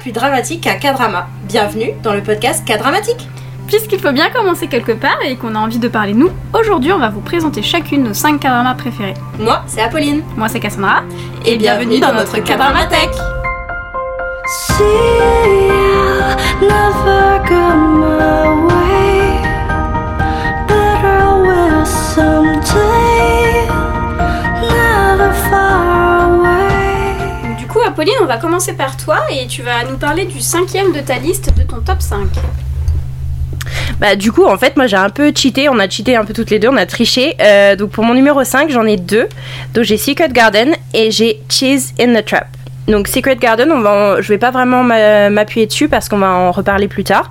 plus dramatique qu'un K-drama. Bienvenue dans le podcast K-dramatique. Puisqu'il faut bien commencer quelque part et qu'on a envie de parler nous, aujourd'hui on va vous présenter chacune nos 5 K-dramas préférés. Moi, c'est Apolline. Moi c'est Cassandra. Et, bienvenue dans notre K-dramathèque. Never my way. Apolline, on va commencer par toi et tu vas nous parler du cinquième de ta liste de ton top 5. Bah du coup en fait moi j'ai un peu cheaté, on a cheaté un peu toutes les deux, on a triché. Euh, donc pour mon numéro 5 j'en ai deux. Donc j'ai Secret Garden et j'ai Cheese in the Trap. Donc Secret Garden, on va en- je vais pas vraiment m'a- m'appuyer dessus parce qu'on va en reparler plus tard.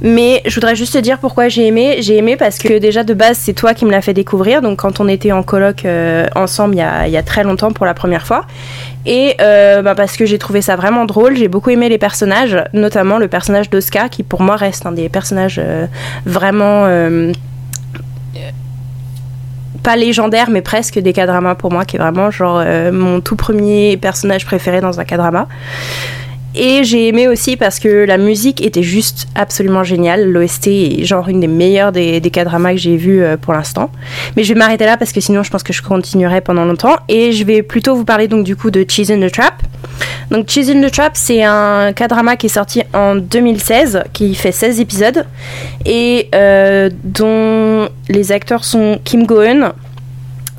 Mais je voudrais juste te dire pourquoi j'ai aimé. J'ai aimé parce que déjà de base c'est toi qui me l'as fait découvrir. Donc quand on était en coloc euh, ensemble il y, a, très longtemps pour la première fois. Et euh, bah, parce que j'ai trouvé ça vraiment drôle, j'ai beaucoup aimé les personnages, notamment le personnage d'Oscar qui pour moi reste un des personnages euh, vraiment pas légendaire mais presque des K-dramas pour moi qui est vraiment genre euh, mon tout premier personnage préféré dans un K-drama. Et j'ai aimé aussi parce que la musique était juste absolument géniale. L'OST est genre une des meilleures des, des K-dramas que j'ai vues euh, pour l'instant. Mais je vais m'arrêter là parce que sinon je pense que je continuerai pendant longtemps. Et je vais plutôt vous parler donc du coup de Cheese in the Trap. Donc Cheese in the Trap c'est un K-drama qui est sorti en 2016, qui fait 16 épisodes et euh, dont les acteurs sont Kim Go-eun,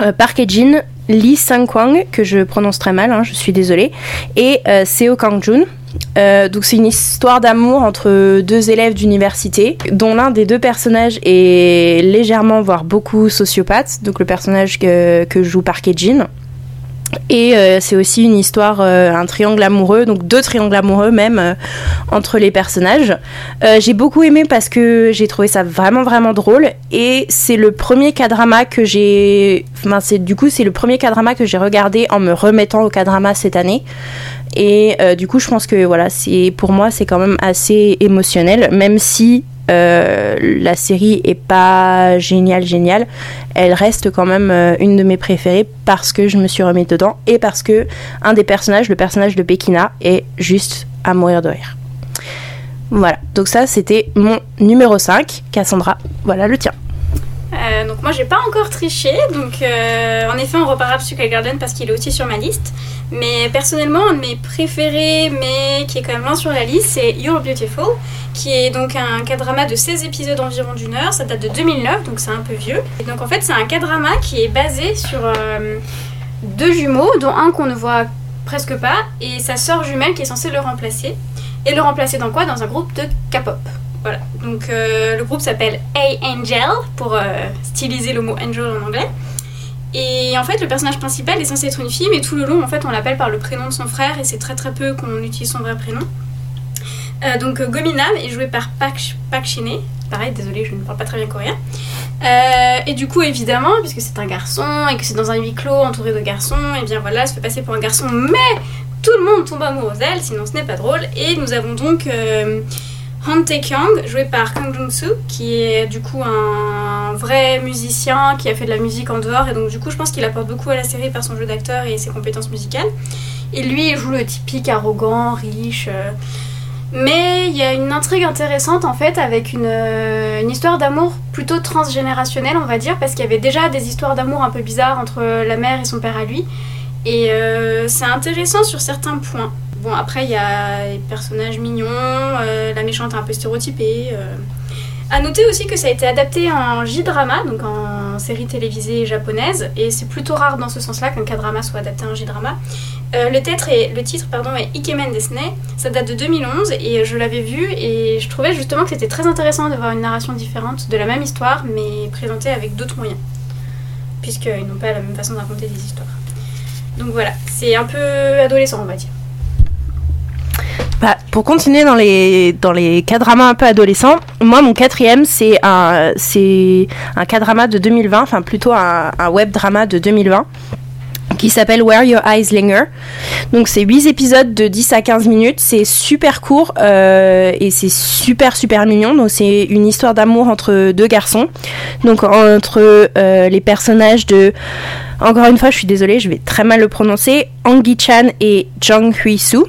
euh, Park Hae-jin, Lee Sang-kwang, que je prononce très mal, hein, je suis désolée, et euh, Seo Kang-joon. Euh, donc c'est une histoire d'amour entre deux élèves d'université, dont l'un des deux personnages est légèrement, voire beaucoup sociopathe, donc le personnage que, joue Park Hae-jin. Et euh, c'est aussi une histoire, euh, un triangle amoureux, donc deux triangles amoureux même euh, entre les personnages. J'ai beaucoup aimé parce que j'ai trouvé ça vraiment vraiment drôle et c'est le premier K-drama que j'ai, enfin c'est du coup c'est le premier K-drama que j'ai regardé en me remettant au K-drama cette année. Et du coup je pense que voilà c'est pour moi c'est quand même assez émotionnel, même si euh, la série est pas géniale géniale, elle reste quand même euh, une de mes préférées parce que je me suis remise dedans et parce que un des personnages, le personnage de Bekina, est juste à mourir de rire. Voilà, donc ça c'était mon numéro 5. Cassandra, voilà le tien. Euh, donc moi j'ai pas encore triché, donc euh, en effet on reparlera de Garden parce qu'il est aussi sur ma liste. Mais personnellement un de mes préférés, mais qui est quand même loin sur la liste, c'est You're Beautiful, qui est donc un K-drama de 16 épisodes environ d'une heure, ça date de 2009, donc c'est un peu vieux. Et donc en fait c'est un K-drama qui est basé sur euh, deux jumeaux, dont un qu'on ne voit presque pas, et sa sœur jumelle qui est censée le remplacer. Et le remplacer dans quoi? Dans un groupe de K-pop. Voilà, donc euh, le groupe s'appelle A-Angel pour euh, styliser le mot angel en anglais. Et en fait, le personnage principal est censé être une fille, mais tout le long, en fait, on l'appelle par le prénom de son frère et c'est très très peu qu'on utilise son vrai prénom. Euh, donc Gominam est joué par Park, Park Shin-hye. Pareil, désolé, je ne parle pas très bien coréen. Et du coup, évidemment, puisque c'est un garçon et que c'est dans un huis clos entouré de garçons, et bien voilà, elle se fait passer pour un garçon, mais tout le monde tombe amoureux d'elle, sinon ce n'est pas drôle. Et nous avons donc Han Tae-kyung, joué par Kang Jung-soo, qui est du coup un vrai musicien qui a fait de la musique en dehors, et donc du coup, je pense qu'il apporte beaucoup à la série par son jeu d'acteur et ses compétences musicales. Et lui, il joue le typique arrogant, riche. euh, mais il y a une intrigue intéressante en fait avec une, euh, une histoire d'amour plutôt transgénérationnelle on va dire parce qu'il y avait déjà des histoires d'amour un peu bizarres entre la mère et son père à lui et euh, c'est intéressant sur certains points. Bon après il y a les personnages mignons, euh, la méchante un peu stéréotypée. euh. À noter aussi que ça a été adapté en J-drama, donc en série télévisée japonaise, et c'est plutôt rare dans ce sens-là qu'un K-drama soit adapté en J-drama. Euh, le, titre est, le titre pardon, est Ikemen Disney, ça date de 2011 et je l'avais vu et je trouvais justement que c'était très intéressant de voir une narration différente de la même histoire mais présentée avec d'autres moyens, puisqu'ils n'ont pas la même façon de raconter des histoires. Donc voilà, c'est un peu adolescent on va dire. Bah, pour continuer dans les, dans les K-dramas un peu adolescents, moi mon quatrième c'est un, c'est un de 2020, enfin plutôt un, web drama de 2020 qui s'appelle Where Your Eyes Linger. Donc c'est 8 épisodes de 10 à 15 minutes, c'est super court euh, et c'est super super mignon. Donc c'est une histoire d'amour entre deux garçons. Donc entre euh, les personnages de encore une fois, je suis désolée, je vais très mal le prononcer, Angi Chan et Jung Hui Soo.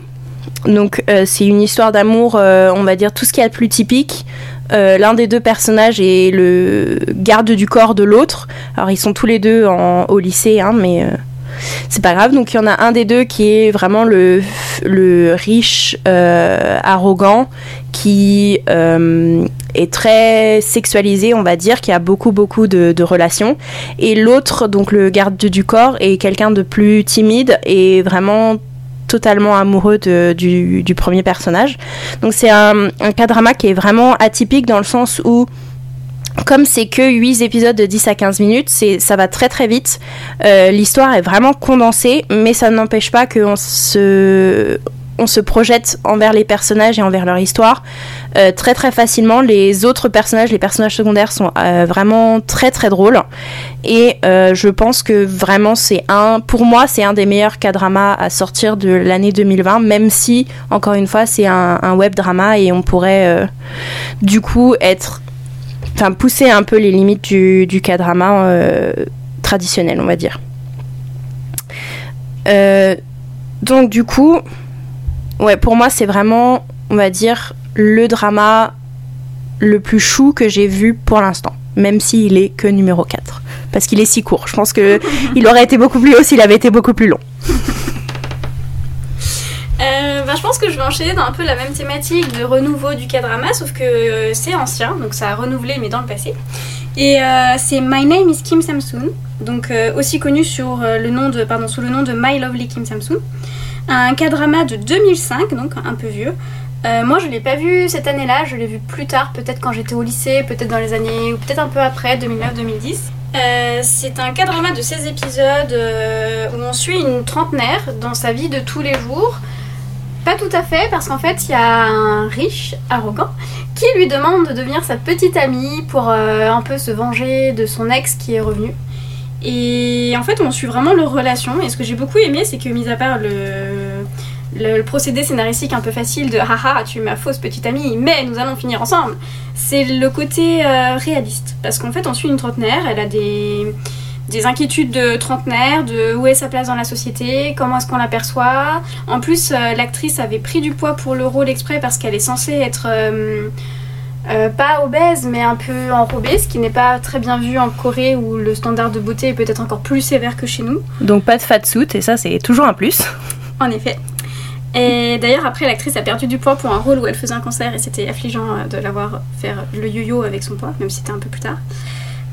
Donc euh, c'est une histoire d'amour, euh, on va dire tout ce qu'il y a de plus typique. Euh, L'un des deux personnages est le garde du corps de l'autre. Alors ils sont tous les deux au lycée, hein, mais c'est pas grave. Donc il y en a un des deux qui est vraiment le, riche, arrogant, qui est très sexualisé, on va dire, qui a beaucoup beaucoup de relations. Et l'autre, donc le garde du corps, est quelqu'un de plus timide et vraiment totalement amoureux du, premier personnage. Donc c'est un, un K-drama qui est vraiment atypique dans le sens où comme c'est que 8 épisodes de 10 à 15 minutes, ça va très très vite. Euh, l'histoire est vraiment condensée, mais ça n'empêche pas qu'on on se projette envers les personnages et envers leur histoire euh, très très facilement. Les autres personnages, les personnages secondaires sont euh, vraiment très très drôles. Et euh, je pense que vraiment c'est un, pour moi c'est un des meilleurs K-dramas à sortir de l'année 2020, même si encore une fois c'est un, web drama et on pourrait du coup être, enfin pousser un peu les limites du, du K-drama euh, traditionnel, on va dire. Donc du coup, ouais, pour moi c'est vraiment, on va dire, le drama le plus chou que j'ai vu pour l'instant, même s'il est que numéro 4. Parce qu'il est si court. Je pense que il aurait été beaucoup plus haut s'il avait été beaucoup plus long. Euh, ben, je pense que je vais enchaîner dans un peu la même thématique de renouveau du K-drama, sauf que euh, c'est ancien, donc ça a renouvelé mais dans le passé. Et euh, c'est My Name is Kim Samsoon, donc euh, aussi connu sur, le nom de, pardon, sous le nom de My Lovely Kim Samsoon. Un K-drama de 2005, donc un peu vieux. Euh, moi je l'ai pas vu cette année-là, je l'ai vu plus tard, peut-être quand j'étais au lycée, peut-être dans les années, ou peut-être un peu après, 2009-2010. Euh, c'est un K-drama de 16 épisodes euh, où on suit une trentenaire dans sa vie de tous les jours. Pas tout à fait, parce qu'en fait, il y a un riche, arrogant, qui lui demande de devenir sa petite amie pour euh, un peu se venger de son ex qui est revenu. Et en fait, on suit vraiment leur relation. Et ce que j'ai beaucoup aimé, c'est que, mis à part le, le, le procédé scénaristique un peu facile de haha, tu es ma fausse petite amie, mais nous allons finir ensemble, c'est le côté euh, réaliste. Parce qu'en fait, on suit une trentenaire, elle a des, des inquiétudes de trentenaire, de où est sa place dans la société, comment est-ce qu'on l'aperçoit. En plus, euh, l'actrice avait pris du poids pour le rôle exprès parce qu'elle est censée être euh, euh, pas obèse, mais un peu enrobée, ce qui n'est pas très bien vu en Corée où le standard de beauté est peut-être encore plus sévère que chez nous. Donc pas de fat suit et ça c'est toujours un plus. En effet. Et d'ailleurs, après, l'actrice a perdu du poids pour un rôle où elle faisait un concert et c'était affligeant euh, de la voir faire le yo-yo avec son poids, même si c'était un peu plus tard.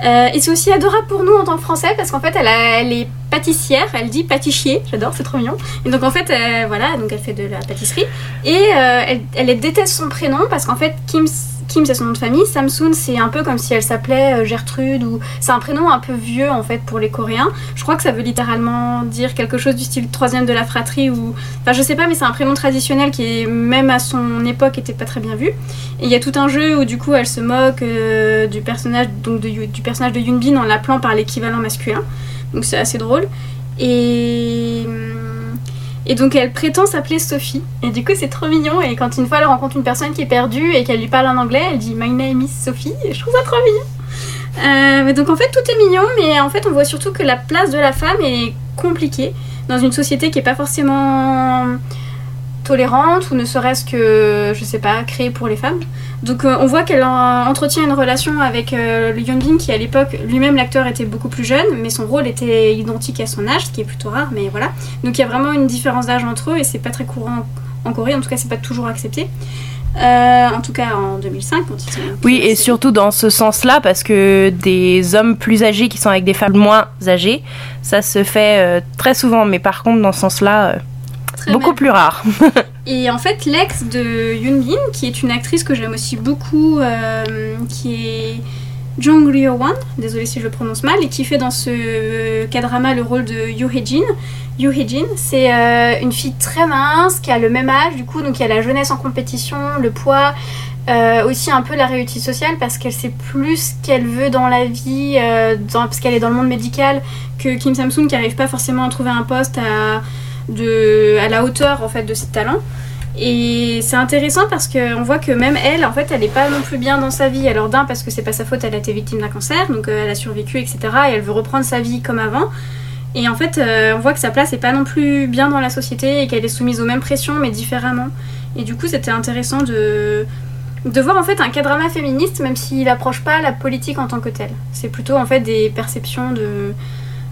Euh, et c'est aussi adorable pour nous en tant que Français parce qu'en fait, elle, est pâtissière, elle dit pâtissier, j'adore, c'est trop mignon. Et donc en fait, euh, voilà, donc elle fait de la pâtisserie et elle déteste son prénom parce qu'en fait, Kim, Kim c'est son nom de famille, Samsoon c'est un peu comme si elle s'appelait euh, Gertrude ou c'est un prénom un peu vieux en fait pour les Coréens. Je crois que ça veut littéralement dire quelque chose du style troisième de la fratrie ou Enfin, je sais pas, mais c'est un prénom traditionnel qui, est, même à son époque, était pas très bien vu. Et il y a tout un jeu où, du coup, elle se moque euh, du personnage donc de, du personnage de en l'appelant par l'équivalent masculin. Donc c'est assez drôle. Et. Et donc elle prétend s'appeler Sophie. Et du coup c'est trop mignon. Et quand une fois elle rencontre une personne qui est perdue et qu'elle lui parle en anglais, elle dit My name is Sophie. Et je trouve ça trop mignon. Euh, donc en fait tout est mignon, mais en fait on voit surtout que la place de la femme est compliquée dans une société qui est pas forcément tolérante ou ne serait-ce que, je sais pas, créée pour les femmes. Donc euh, on voit qu'elle en- entretient une relation avec euh, le Yoon Bin qui à l'époque, lui-même l'acteur était beaucoup plus jeune, mais son rôle était identique à son âge, ce qui est plutôt rare, mais voilà. Donc il y a vraiment une différence d'âge entre eux et c'est pas très courant en Corée, en tout cas c'est pas toujours accepté. Euh, en tout cas en 2005 quand ils sont... Oui, et surtout dans ce sens-là, parce que des hommes plus âgés qui sont avec des femmes moins âgées, ça se fait euh, très souvent, mais par contre, dans ce sens-là, euh, Très beaucoup plus rare. Et en fait, l'ex de Yoon Bin, qui est une actrice que j'aime aussi beaucoup, euh, qui est Jung Ryo Wan, désolée si je le prononce mal, et qui fait dans ce K-drama le rôle de Yoo Hee-jin. Yoo Hee-jin, c'est euh, une fille très mince, qui a le même âge, du coup, donc il y a la jeunesse en compétition, le poids, euh, aussi un peu la réussite sociale, parce qu'elle sait plus ce qu'elle veut dans la vie, euh, dans- parce qu'elle est dans le monde médical, que Kim Samsung, qui n'arrive pas forcément à trouver un poste à de, à la hauteur en fait de ses talents. Et c'est intéressant parce qu'on voit que même elle, en fait, elle n'est pas non plus bien dans sa vie. Alors d'un, parce que c'est pas sa faute, elle a été victime d'un cancer, donc euh, elle a survécu, etc. Et elle veut reprendre sa vie comme avant. Et en fait, euh, on voit que sa place est pas non plus bien dans la société et qu'elle est soumise aux mêmes pressions, mais différemment. Et du coup, c'était intéressant de, de voir en fait un cadrama féministe, même s'il approche pas la politique en tant que telle. C'est plutôt en fait des perceptions de,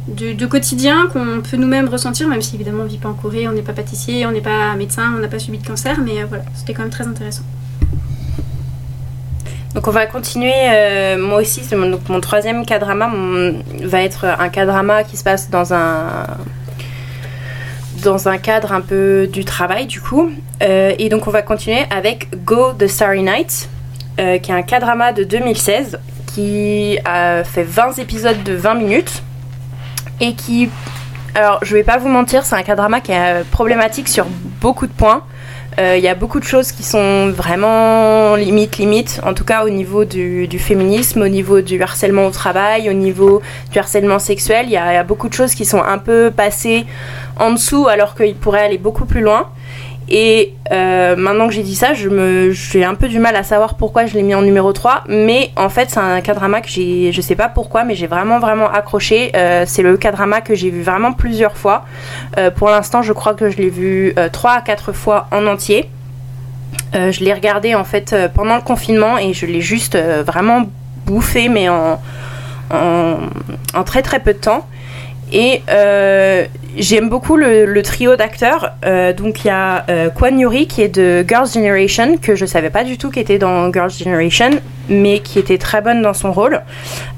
de, quotidien qu'on peut nous-mêmes ressentir, même si évidemment on vit pas en Corée, on n'est pas pâtissier, on n'est pas médecin, on n'a pas subi de cancer, mais euh, voilà, c'était quand même très intéressant. Donc on va continuer, euh, moi aussi, mon, donc mon troisième cadrama va être un cadrama qui se passe dans un dans un cadre un peu du travail du coup. Euh, et donc on va continuer avec Go the Starry Night, qui est un cadrama de 2016 qui a fait 20 épisodes de 20 minutes et qui... Alors je vais pas vous mentir, c'est un cadrama qui est euh, problématique sur beaucoup de points. Euh, Il y a beaucoup de choses qui sont vraiment limite, limite, en tout cas au niveau du, féminisme, au niveau du harcèlement au travail, au niveau du harcèlement sexuel. Il y, a il y a beaucoup de choses qui sont un peu passées en dessous alors qu'ils pourraient aller beaucoup plus loin. Et euh, maintenant que j'ai dit ça, je j'ai un peu du mal à savoir pourquoi je l'ai mis en numéro 3. Mais en fait, c'est un cadrama que j'ai, je sais pas pourquoi, mais j'ai vraiment, vraiment accroché. Euh, c'est le cadrama que j'ai vu vraiment plusieurs fois. Euh, pour l'instant, je crois que je l'ai vu 3 à 4 fois en entier. Je l'ai regardé en fait pendant le confinement et je l'ai juste vraiment bouffé, mais en, en, en très très peu de temps. Et euh, j'aime beaucoup le, trio d'acteurs. Euh, donc il y a euh, Kwan Yuri qui est de Girls' Generation, que je savais pas du tout qui était dans Girls' Generation, mais qui était très bonne dans son rôle.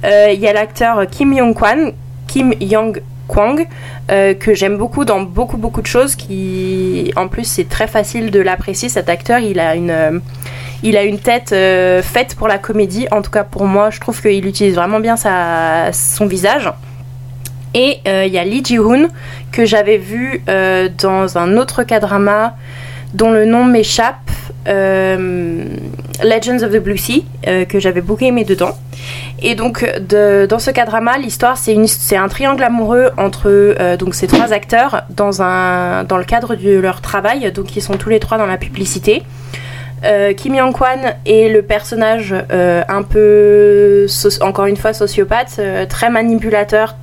Il y a l'acteur Kim Young-kwan, Kim Young Kwang, que j'aime beaucoup dans beaucoup beaucoup de choses. Qui, en plus, c'est très facile de l'apprécier. Cet acteur, il a une, il a une tête faite pour la comédie. En tout cas, pour moi, je trouve qu'il utilise vraiment bien sa, son visage. Et euh, il y a Lee Ji-hoon que j'avais vu euh, dans un autre cadrama dont le nom m'échappe, euh, Legends of the Blue Sea, euh, que j'avais beaucoup aimé dedans. Et donc dans ce cadrama, l'histoire c'est un triangle amoureux entre euh, donc ces trois acteurs dans le cadre de leur travail, donc ils sont tous les trois dans la publicité. Euh, Kim Young-kwan est le personnage euh, un peu, encore une fois, sociopathe, euh, très manipulateur,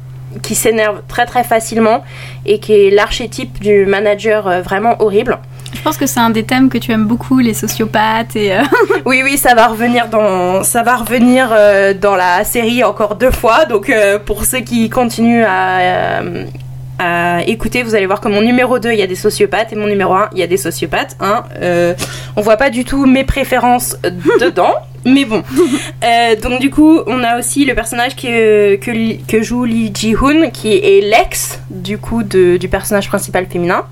qui s'énerve très très facilement et qui est l'archétype du manager euh, vraiment horrible. Je pense que c'est un des thèmes que tu aimes beaucoup, les sociopathes et euh, Oui, oui, ça va revenir dans, ça va revenir euh, dans la série encore deux fois. Donc euh, pour ceux qui continuent à, euh, à écouter, vous allez voir que mon numéro 2, il y a des sociopathes et mon numéro 1, il y a des sociopathes. Hein. Euh, on voit pas du tout mes préférences dedans. Mais bon. Euh, donc du coup, on a aussi le personnage que, que, Li- que joue Lee Ji-hoon, qui est l'ex du coup de- du personnage principal féminin.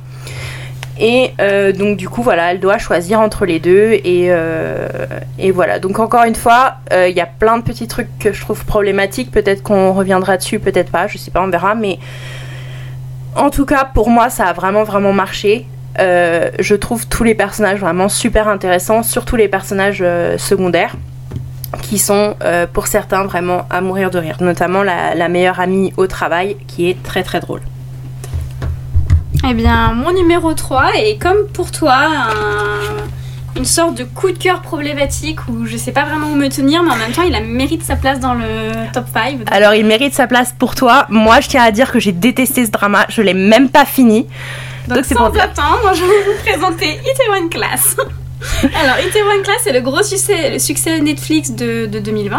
Et euh, donc du coup voilà, elle doit choisir entre les deux et, euh, et voilà. Donc encore une fois, euh, il y a plein de petits trucs que je trouve problématiques. Peut-être qu'on reviendra dessus, peut-être pas, je sais pas, on verra. Mais en tout cas, pour moi, ça a vraiment vraiment marché. Euh, je trouve tous les personnages vraiment super intéressants, surtout les personnages euh, secondaires qui sont euh, pour certains vraiment à mourir de rire, notamment la, meilleure amie au travail qui est très très drôle. Eh bien, mon numéro 3 est comme pour toi une sorte de coup de cœur problématique où je sais pas vraiment où me tenir, mais en même temps, il a mérite sa place dans le top 5. Alors il mérite sa place pour toi. Moi je tiens à dire que j'ai détesté ce drama, je l'ai même pas fini. Donc, Donc, sans pour attendre, je vais vous présenter Itaewon Class. Alors, Itaewon Class, c'est le gros succès, le succès Netflix de, de 2020.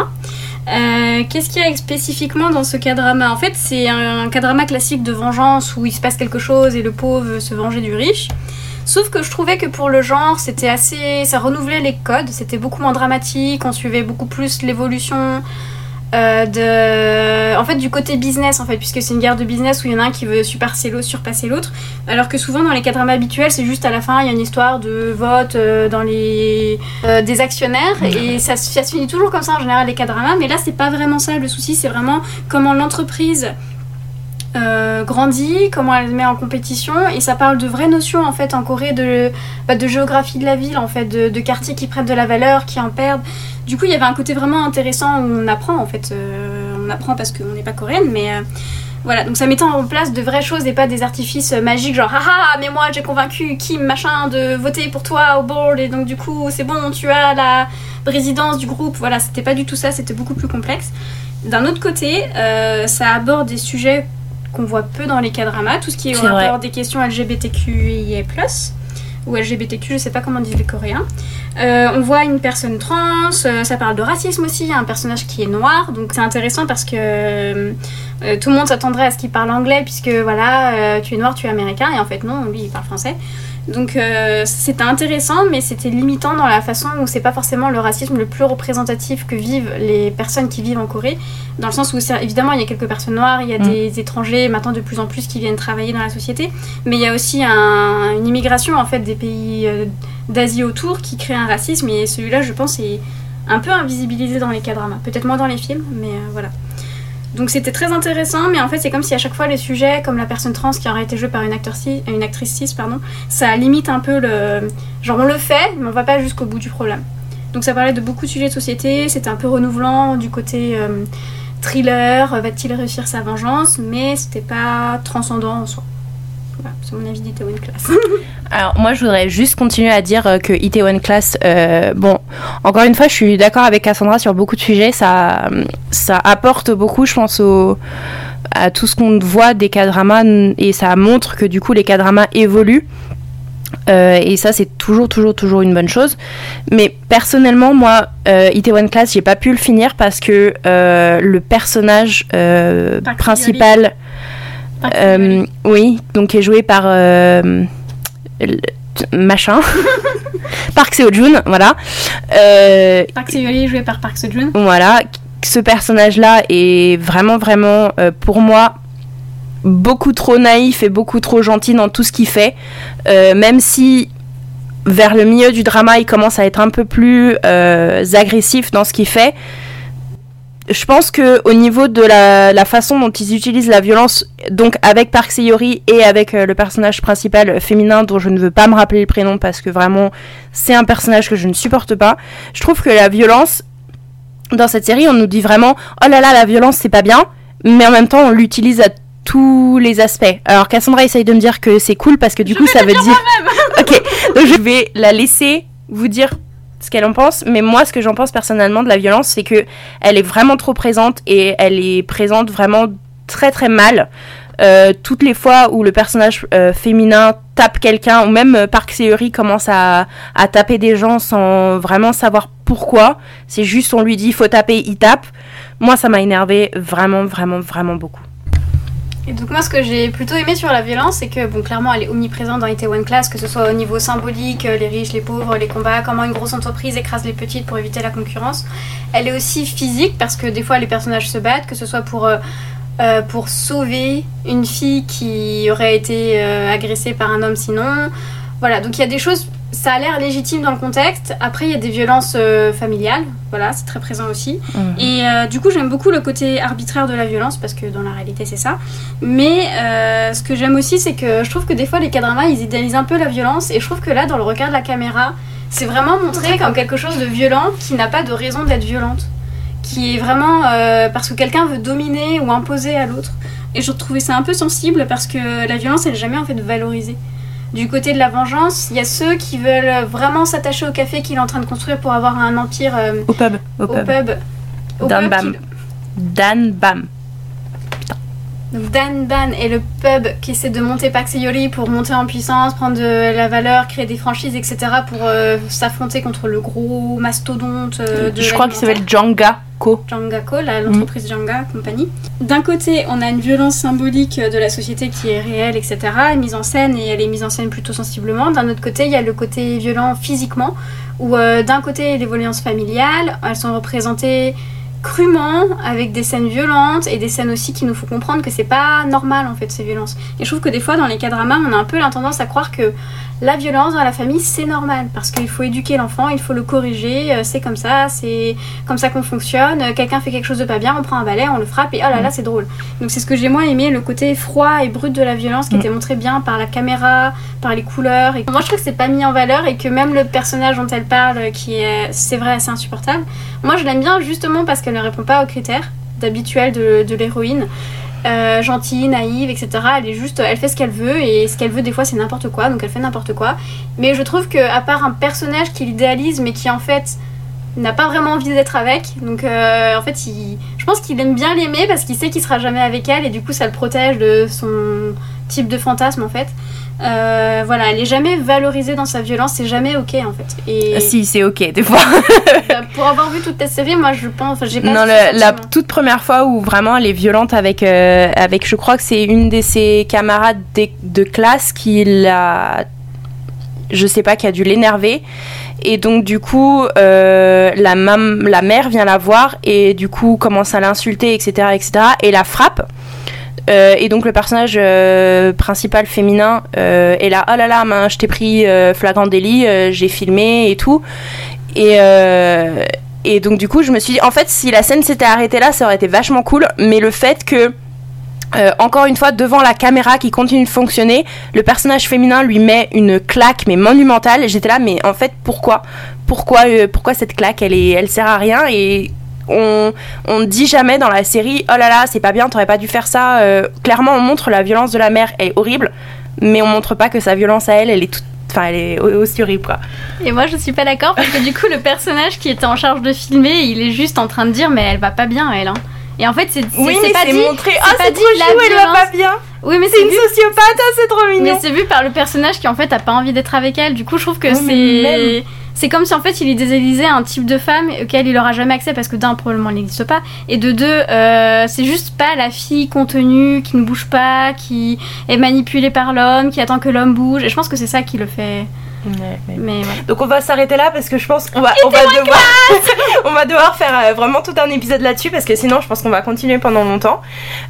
Euh, Qu'est-ce qu'il y a spécifiquement dans ce cadrama En fait, c'est un cadrama classique de vengeance où il se passe quelque chose et le pauvre se venger du riche. Sauf que je trouvais que pour le genre, c'était assez. Ça renouvelait les codes, c'était beaucoup moins dramatique, on suivait beaucoup plus l'évolution euh, de. En fait, du côté business, en fait, puisque c'est une guerre de business où il y en a un qui veut surpasser l'autre, surpasser l'autre. Alors que souvent, dans les cadramas habituels, c'est juste à la fin, il y a une histoire de vote euh, dans les. euh, des actionnaires, et ça, se- ça se finit toujours comme ça en général, les cadramas. Mais là, c'est pas vraiment ça le souci, c'est vraiment comment l'entreprise euh, grandit, comment elle met en compétition, et ça parle de vraies notions en fait en Corée de, bah, de géographie de la ville, en fait, de, quartiers qui prennent de la valeur, qui en perdent. Du coup, il y avait un côté vraiment intéressant où on apprend en fait, euh, on apprend parce qu'on n'est pas coréenne, mais euh, voilà, donc ça mettait en place de vraies choses et pas des artifices magiques genre haha, mais moi j'ai convaincu Kim machin de voter pour toi au board et donc du coup c'est bon, tu as la présidence du groupe. Voilà, c'était pas du tout ça, c'était beaucoup plus complexe. D'un autre côté, ça aborde des sujets qu'on voit peu dans les K-dramas, tout ce qui est au rapport des questions LGBTQIA+, ou LGBTQ, je sais pas comment disent les Coréens. Euh, on voit une personne trans, euh, ça parle de racisme aussi, il y a un personnage qui est noir, donc c'est intéressant parce que euh, tout le monde s'attendrait à ce qu'il parle anglais, puisque voilà, tu es noir, tu es américain, et en fait non, lui il parle français. Donc euh, c'était intéressant, mais c'était limitant dans la façon où c'est pas forcément le racisme le plus représentatif que vivent les personnes qui vivent en Corée, dans le sens où évidemment il y a quelques personnes noires, il y a Mm. des étrangers maintenant de plus en plus qui viennent travailler dans la société, mais il y a aussi un- une immigration en fait des pays euh, d'Asie autour qui crée un racisme et celui-là je pense est un peu invisibilisé dans les K-dramas, peut-être moins dans les films, mais euh, voilà. Donc c'était très intéressant, mais en fait c'est comme si à chaque fois les sujets, comme la personne trans qui aurait été jouée par une, acteur cis- une actrice cis, ça limite un peu le... Genre on le fait, mais on va pas jusqu'au bout du problème. Donc ça parlait de beaucoup de sujets de société, c'était un peu renouvelant du côté euh, thriller, euh, va-t-il réussir sa vengeance, mais c'était pas transcendant en soi. Voilà, c'est mon avis d'Itaewon Class. Alors moi je voudrais juste continuer à dire euh, que Itaewon Class, euh, bon, encore une fois je suis d'accord avec Cassandra sur beaucoup de sujets, ça, ça apporte beaucoup je pense au, à tout ce qu'on voit des K-dramas et ça montre que du coup les K-dramas évoluent. Euh, et ça c'est toujours toujours toujours une bonne chose mais personnellement moi euh, Itaewon Class j'ai pas pu le finir parce que euh, le personnage principal euh, oui, donc qui est joué par euh, le- machin. Park Seo-joon, voilà. Euh, Park Seo-yoon joué par Park Seo-joon. voilà, ce personnage-là est vraiment, vraiment, pour moi, beaucoup trop naïf et beaucoup trop gentil dans tout ce qu'il fait. Même si, vers le milieu du drama, il commence à être un peu plus agressif dans ce qu'il fait. Je pense que au niveau de la, la façon dont ils utilisent la violence, donc avec Park Seyori et avec euh, le personnage principal féminin dont je ne veux pas me rappeler le prénom parce que vraiment c'est un personnage que je ne supporte pas, je trouve que la violence dans cette série, on nous dit vraiment oh là là, la violence c'est pas bien, mais en même temps on l'utilise à tous les aspects. Alors Cassandra essaye de me dire que c'est cool parce que du coup ça veut dire. ok, donc je vais la laisser vous dire ce qu'elle en pense, mais moi ce que j'en pense personnellement de la violence, c'est que elle est vraiment trop présente et elle est présente vraiment très très mal. Euh, toutes les fois où le personnage euh, féminin tape quelqu'un, ou même euh, Park Seori commence à, à taper des gens sans vraiment savoir pourquoi, c'est juste on lui dit faut taper, il tape. Moi ça m'a énervé vraiment vraiment vraiment beaucoup. Et donc moi ce que j'ai plutôt aimé sur la violence c'est que bon clairement elle est omniprésente dans Itaewon Class que ce soit au niveau symbolique, euh, les riches, les pauvres, les combats, comment une grosse entreprise écrase les petites pour éviter la concurrence. Elle est aussi physique parce que des fois les personnages se battent, que ce soit pour euh, euh, pour sauver une fille qui aurait été agressée par un homme sinon. Voilà, donc il y a des choses, ça a l'air légitime dans le contexte. Après, il y a des violences euh, familiales, voilà, c'est très présent aussi. Et euh, du coup, j'aime beaucoup le côté arbitraire de la violence parce que dans la réalité, c'est ça. Mais euh, ce que j'aime aussi, c'est que je trouve que des fois, les K-dramas, ils idéalisent un peu la violence. Et je trouve que là, dans le regard de la caméra, c'est vraiment montré comme quelque chose de violent qui n'a pas de raison d'être violente. Qui est vraiment parce que quelqu'un veut dominer ou imposer à l'autre. Et je trouvais ça un peu sensible parce que la violence, elle est jamais en fait valorisée. Du côté de la vengeance, il y a ceux qui veulent vraiment s'attacher au café qu'il est en train de construire pour avoir un empire euh, Au pub, au au pub. pub. Au Dan pub Bam. qui- Dan Bam. Donc Dan Ban est le pub qui essaie de monter Seo-yoon pour monter en puissance, prendre de la valeur, créer des franchises, etc. pour euh, s'affronter contre le gros mastodonte euh, de Je crois qu'il s'appelle Janga Ko. Jangako, la- l'entreprise Janga compagnie. D'un côté, on a une violence symbolique de la société qui est réelle, etc., mise en scène, et elle est mise en scène plutôt sensiblement. D'un autre côté, il y a le côté violent physiquement, où euh, d'un côté, les violences familiales, elles sont représentées crûment, avec des scènes violentes, et des scènes aussi qui nous font comprendre que c'est pas normal, en fait, ces violences. Et je trouve que des fois, dans les cas on a un peu la tendance à croire que la violence dans la famille, c'est normal, parce qu'il faut éduquer l'enfant, il faut le corriger, euh, c'est comme ça, c'est comme ça qu'on fonctionne. Euh, Quelqu'un fait quelque chose de pas bien, on prend un balai, on le frappe et oh là là, c'est drôle. Donc c'est ce que j'ai moins aimé, le côté froid et brut de la violence qui Mm. était montré bien par la caméra, par les couleurs. Et moi je trouve que c'est pas mis en valeur et que même le personnage dont elle parle, euh, qui est, c'est vrai, assez insupportable. Moi je l'aime bien justement parce qu'elle ne répond pas aux critères d'habituel de, de l'héroïne. Euh, gentille, naïve, etc. Elle est juste, elle fait ce qu'elle veut et ce qu'elle veut des fois c'est n'importe quoi, donc elle fait n'importe quoi. Mais je trouve que à part un personnage qui l'idéalise mais qui en fait n'a pas vraiment envie d'être avec. Donc euh, en fait, Je pense qu'il aime bien l'aimer parce qu'il sait qu'il sera jamais avec elle et du coup ça le protège de son type de fantasme en fait. Euh, voilà, elle est jamais valorisée dans sa violence, c'est jamais ok en fait. Et Si, c'est ok, des fois. euh, pour avoir vu toute ta série, moi je pense, enfin, pas Non, le- la sentiment. toute première fois où vraiment elle est violente avec, euh, avec je crois que c'est une de ses camarades de, de classe qui l'a, je sais pas, qui a dû l'énerver. Et donc du coup, euh, la, mam- la mère vient la voir et du coup commence à l'insulter, etc., etc., et la frappe. Euh, et donc le personnage euh, principal féminin euh, est là, oh là là, je t'ai pris flagrant délit, j'ai filmé et tout. Et, et donc du coup je me suis dit, en fait si la scène s'était arrêtée là, ça aurait été vachement cool, mais le fait que... encore une fois, devant la caméra qui continue de fonctionner, le personnage féminin lui met une claque mais monumentale. J'étais là, mais en fait, pourquoi? Pourquoi, pourquoi cette claque? Elle est, elle sert à rien et on, on ne dit jamais dans la série, oh là là, c'est pas bien, t'aurais pas dû faire ça. Euh, clairement, on montre la violence de la mère, elle est horrible, mais on montre pas que sa violence à elle, elle est toute, enfin, elle est au- aussi horrible quoi. Et moi, je suis pas d'accord parce que du coup, le personnage qui était en charge de filmer, il est juste en train de dire, mais elle va pas bien, elle. Hein. Et en fait, c'est c'est- c'est pas dit. montré. c'est pas dit la violence. bien. Oui, mais C'est c'est une vu, sociopathe, ah, c'est trop mais mignon. c'est vu par le personnage qui en fait a pas envie d'être avec elle. Du coup, je trouve que Oui, mais c'est c'est comme si en fait il idéalisait un type de femme auquel il aura jamais accès parce que d'un probablement il n'existe pas et de deux euh, c'est juste pas la fille contenue qui ne bouge pas, qui est manipulée par l'homme, qui attend que l'homme bouge. Et je pense que c'est ça qui le fait. Mais. Donc on va s'arrêter là parce que je pense qu'on va, on va devoir, on va devoir faire euh, vraiment tout un épisode là-dessus parce que sinon je pense qu'on va continuer pendant longtemps.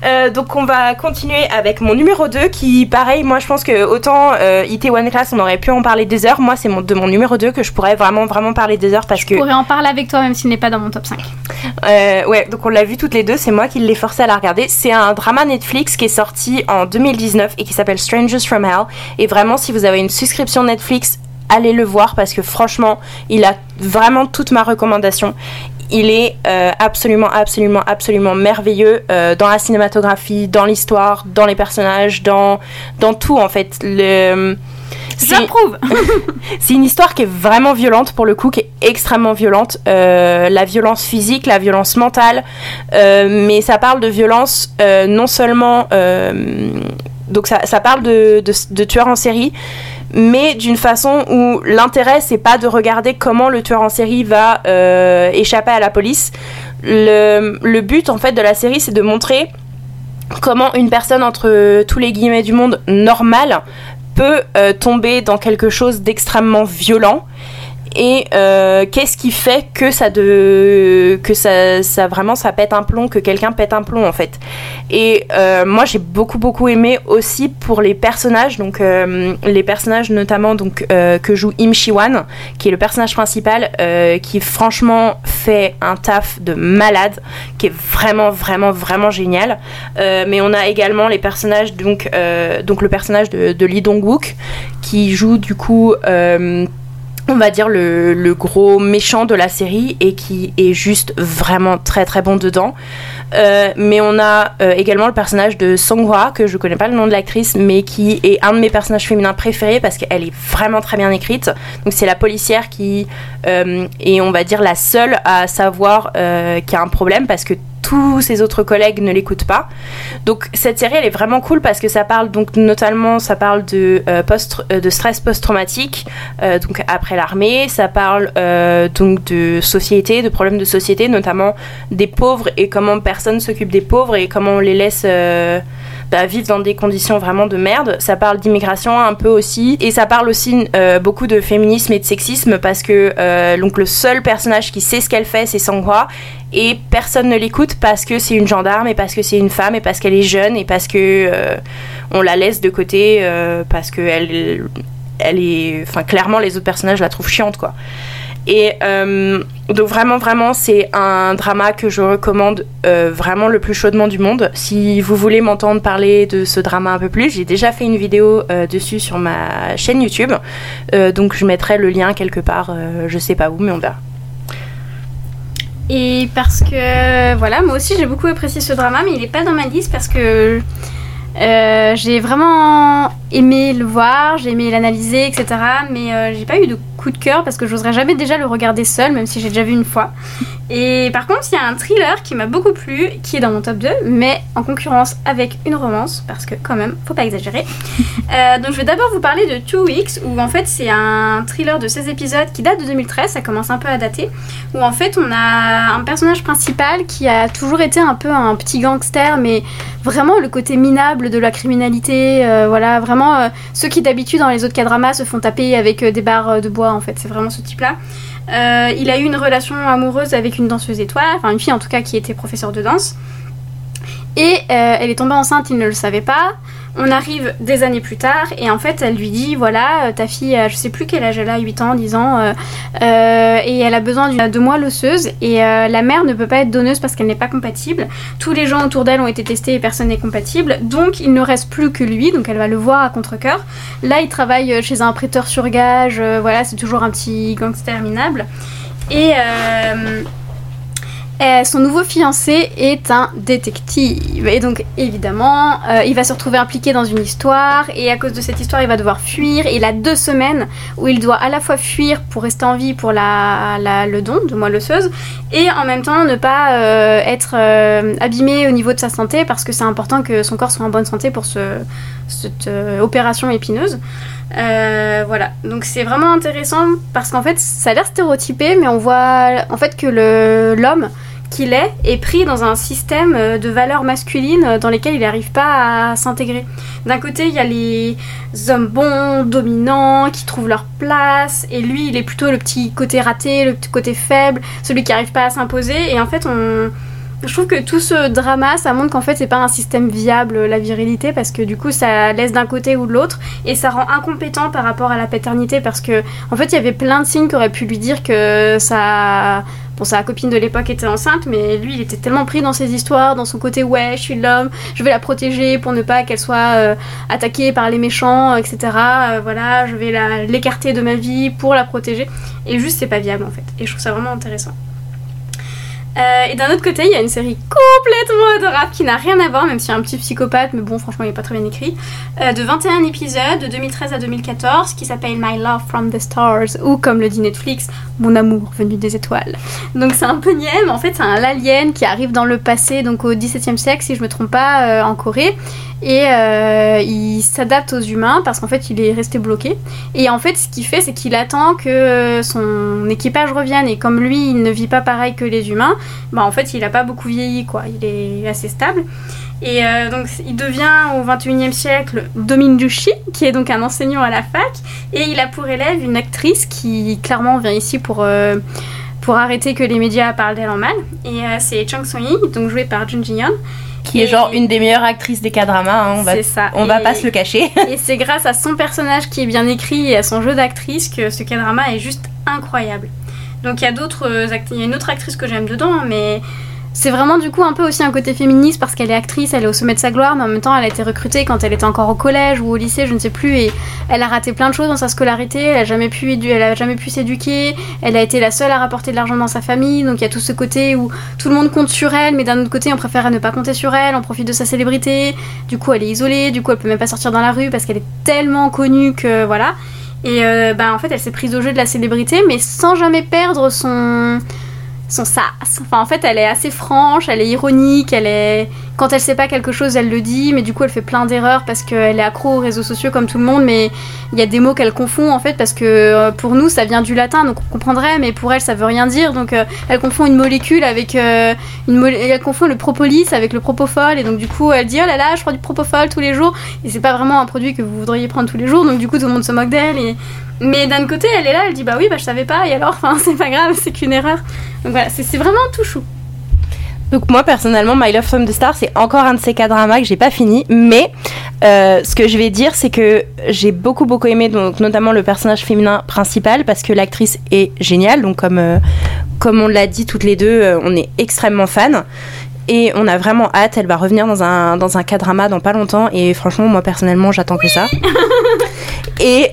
Euh, donc on va continuer avec mon numéro 2 qui pareil moi je pense que autant euh, IT One Class on aurait pu en parler des heures, moi c'est mon, de mon numéro 2 que je pourrais vraiment vraiment parler des heures parce que Je pourrais en parler avec toi même s'il n'est pas dans mon top 5. Euh, ouais, donc on l'a vu toutes les deux, c'est moi qui l'ai forcé à la regarder. C'est un drama Netflix qui est sorti en 2019 et qui s'appelle Strangers from Hell. Et vraiment, si vous avez une souscription Netflix, allez le voir parce que franchement, il a vraiment toute ma recommandation. Il est euh, absolument, absolument, absolument merveilleux euh, dans la cinématographie, dans l'histoire, dans les personnages, dans, dans tout en fait. Le, J'approuve c'est une histoire qui est vraiment violente pour le coup, qui est extrêmement violente. Euh, la violence physique, la violence mentale, euh, mais ça parle de violence euh, non seulement. donc ça, ça parle de, de, de tueurs en série, mais d'une façon où l'intérêt c'est pas de regarder comment le tueur en série va euh, échapper à la police. Le, but en fait de la série c'est de montrer comment une personne entre tous les guillemets du monde normale peut euh, tomber dans quelque chose d'extrêmement violent et euh, qu'est-ce qui fait que ça de que ça, vraiment ça pète un plomb que quelqu'un pète un plomb en fait. Et euh, moi j'ai beaucoup beaucoup aimé aussi pour les personnages donc euh, les personnages notamment donc que joue Im Shi-wan qui est le personnage principal qui franchement fait un taf de malade qui est vraiment vraiment vraiment génial. Mais on a également les personnages donc donc le personnage de, de Lee Dong-wook qui joue du coup on va dire le, gros méchant de la série et qui est juste vraiment très très bon dedans. Euh, mais on a euh, également le personnage de Songhwa, que je connais pas le nom de l'actrice, mais qui est un de mes personnages féminins préférés parce qu'elle est vraiment très bien écrite. Donc c'est la policière qui euh, est, on va dire, la seule à savoir qu'il y a un problème parce que tous ses autres collègues ne l'écoutent pas. Donc cette série elle est vraiment cool parce que ça parle donc notamment ça parle de euh, post euh, de stress post-traumatique euh, donc après l'armée, ça parle donc de société, de problèmes de société notamment des pauvres et comment personne s'occupe des pauvres et comment on les laisse bah, vivre dans des conditions vraiment de merde. Ça parle d'immigration un peu aussi. Et ça parle aussi euh, beaucoup de féminisme et de sexisme parce que euh, donc le seul personnage qui sait ce qu'elle fait c'est Sanghwa et personne ne l'écoute parce que c'est une gendarme et parce que c'est une femme et parce qu'elle est jeune et parce que euh, on la laisse de côté parce que elle elle est enfin clairement les autres personnages la trouvent chiante quoi et euh, donc vraiment vraiment c'est un drama que je recommande euh, vraiment le plus chaudement du monde. Si vous voulez m'entendre parler de ce drama un peu plus j'ai déjà fait une vidéo euh, dessus sur ma chaîne YouTube. Donc je mettrai le lien quelque part je sais pas où mais on verra. Et parce que, voilà, moi aussi j'ai beaucoup apprécié ce drama, mais il n'est pas dans ma liste parce que j'ai vraiment aimé le voir, j'ai aimé l'analyser, etc. Mais euh, j'ai pas eu de coup de cœur parce que j'oserais jamais déjà le regarder seul, même si j'ai déjà vu une fois. Et par contre, il y a un thriller qui m'a beaucoup plu, qui est dans mon top 2, mais en concurrence avec une romance, parce que quand même, faut pas exagérer. Euh, donc je vais d'abord vous parler de Two Weeks, où en fait c'est un thriller de 16 épisodes qui date de 2013, ça commence un peu à dater, où en fait on a un personnage principal qui a toujours été un peu un petit gangster, mais vraiment le côté minable de la criminalité, euh, voilà, vraiment euh, ceux qui d'habitude dans les autres k se font taper avec euh, des barres euh, de bois en fait, c'est vraiment ce type-là. Il a eu une relation amoureuse avec une danseuse étoile, enfin une fille en tout cas qui était professeure de danse. Et elle est tombée enceinte, il ne le savait pas. On arrive des années plus tard et en fait elle lui dit voilà euh, ta fille je sais plus quel âge elle a 8 ans 10 ans euh, euh, et elle a besoin de moelle osseuse et la mère ne peut pas être donneuse parce qu'elle n'est pas compatible. Tous les gens autour d'elle ont été testés et personne n'est compatible. Donc il ne reste plus que lui donc elle va le voir à contre-coeur. Là il travaille chez un prêteur sur gage voilà c'est toujours un petit gangster minable. Et euh, son nouveau fiancé est un détective. Et donc évidemment euh, il va se retrouver impliqué dans une histoire. Et à cause de cette histoire il va devoir fuir. Et il a deux semaines où il doit à la fois fuir pour rester en vie pour la, la- le don de moelle osseuse et en même temps ne pas euh, être abîmé au niveau de sa santé parce que c'est important que son corps soit en bonne santé pour ce, cette opération épineuse. Voilà, donc c'est vraiment intéressant parce qu'en fait ça a l'air stéréotypé mais on voit en fait que l'homme qu'il est est pris dans un système euh, de valeurs masculines euh, dans lesquelles il n'arrive pas à s'intégrer. D'un côté, il y a les hommes bons, dominants, qui trouvent leur place, et lui, il est plutôt le petit côté raté, le petit côté faible, celui qui n'arrive pas à s'imposer. Et en fait, on... je trouve que tout ce drama, ça montre qu'en fait, c'est pas un système viable, la virilité, parce que du coup, ça laisse d'un côté ou de l'autre, et ça rend incompétent par rapport à la paternité, parce que en fait, il y avait plein de signes qui auraient pu lui dire que ça Bon, sa copine de l'époque était enceinte, mais lui, il était tellement pris dans ses histoires, dans son côté ouais, je suis l'homme, je vais la protéger pour ne pas qu'elle soit euh, attaquée par les méchants, etc. Euh, voilà, je vais l'écarter de ma vie pour la protéger. Et juste, c'est pas viable en fait. Et je trouve ça vraiment intéressant. Euh, et d'un autre côté, il y a une série complètement adorable qui n'a rien à voir, même a un petit psychopathe, mais bon, franchement, il est pas très bien écrit, euh, de 21 épisodes de 2013 à 2014, qui s'appelle My Love from the Stars, ou comme le dit Netflix, Mon amour venu des étoiles. Donc c'est un peu niais, mais en fait, c'est un alien qui arrive dans le passé, donc au XVIIe siècle, si je me trompe pas, euh, en Corée. Et euh, il s'adapte aux humains parce qu'en fait il est resté bloqué. Et en fait ce qu'il fait c'est qu'il attend que son équipage revienne et comme lui il ne vit pas pareil que les humains, bah en fait il a pas beaucoup vieilli quoi, il est assez stable. Et euh, donc il devient au 21e siècle Domin Dushi, qui est donc un enseignant à la fac, et il a pour élève une actrice qui clairement vient ici pour, euh, pour arrêter que les médias parlent d'elle en mal. Et euh, c'est Chang Sung-yi, donc jouée par Jun Ji-yeon. Qui est genre une des meilleures actrices des K-dramas, hein, on va, C'est ça. on va Et- pas se le cacher. Et c'est grâce à son personnage qui est bien écrit et à son jeu d'actrice que ce K-drama est juste incroyable. Donc il y a d'autres euh, il y a une autre actrice que j'aime dedans, mais c'est vraiment du coup un peu aussi un côté féministe parce qu'elle est actrice, elle est au sommet de sa gloire, mais en même temps elle a été recrutée quand elle était encore au collège ou au lycée, je ne sais plus, et elle a raté plein de choses dans sa scolarité, elle a jamais pu, s'éduquer, elle a été la seule à rapporter de l'argent dans sa famille, donc il y a tout ce côté où tout le monde compte sur elle, mais d'un autre côté on préfère ne pas compter sur elle, on profite de sa célébrité, du coup elle est isolée, du coup elle peut même pas sortir dans la rue parce qu'elle est tellement connue que voilà. Et euh, bah en fait elle s'est prise au jeu de la célébrité, mais sans jamais perdre son son sas. Enfin, en fait, elle est assez franche, elle est ironique, elle est. Quand elle sait pas quelque chose, elle le dit, mais du coup, elle fait plein d'erreurs parce qu'elle est accro aux réseaux sociaux comme tout le monde, mais il y a des mots qu'elle confond en fait parce que euh, pour nous, ça vient du latin, donc on comprendrait, mais pour elle, ça veut rien dire, donc euh, elle confond une molécule avec euh, une elle confond le propolis avec le propofol, et donc du coup, elle dit oh là là, je prends du propofol tous les jours, et c'est pas vraiment un produit que vous voudriez prendre tous les jours, donc du coup, tout le monde se moque d'elle, mais d'un côté, elle est là, elle dit bah oui, bah je savais pas, et alors, enfin, c'est pas grave, c'est qu'une erreur. Donc voilà, c'est c'est vraiment tout chou. Donc moi personnellement, My Love from the Star, c'est encore un de ces K-dramas que j'ai pas fini, mais euh, ce que je vais dire, c'est que j'ai beaucoup beaucoup aimé donc notamment le personnage féminin principal parce que l'actrice est géniale, donc comme euh, comme on l'a dit toutes les deux, euh, on est extrêmement fans. Et on a vraiment hâte, elle va revenir dans un, dans un K-drama dans pas longtemps. Et franchement, moi personnellement, j'attends que ça. et,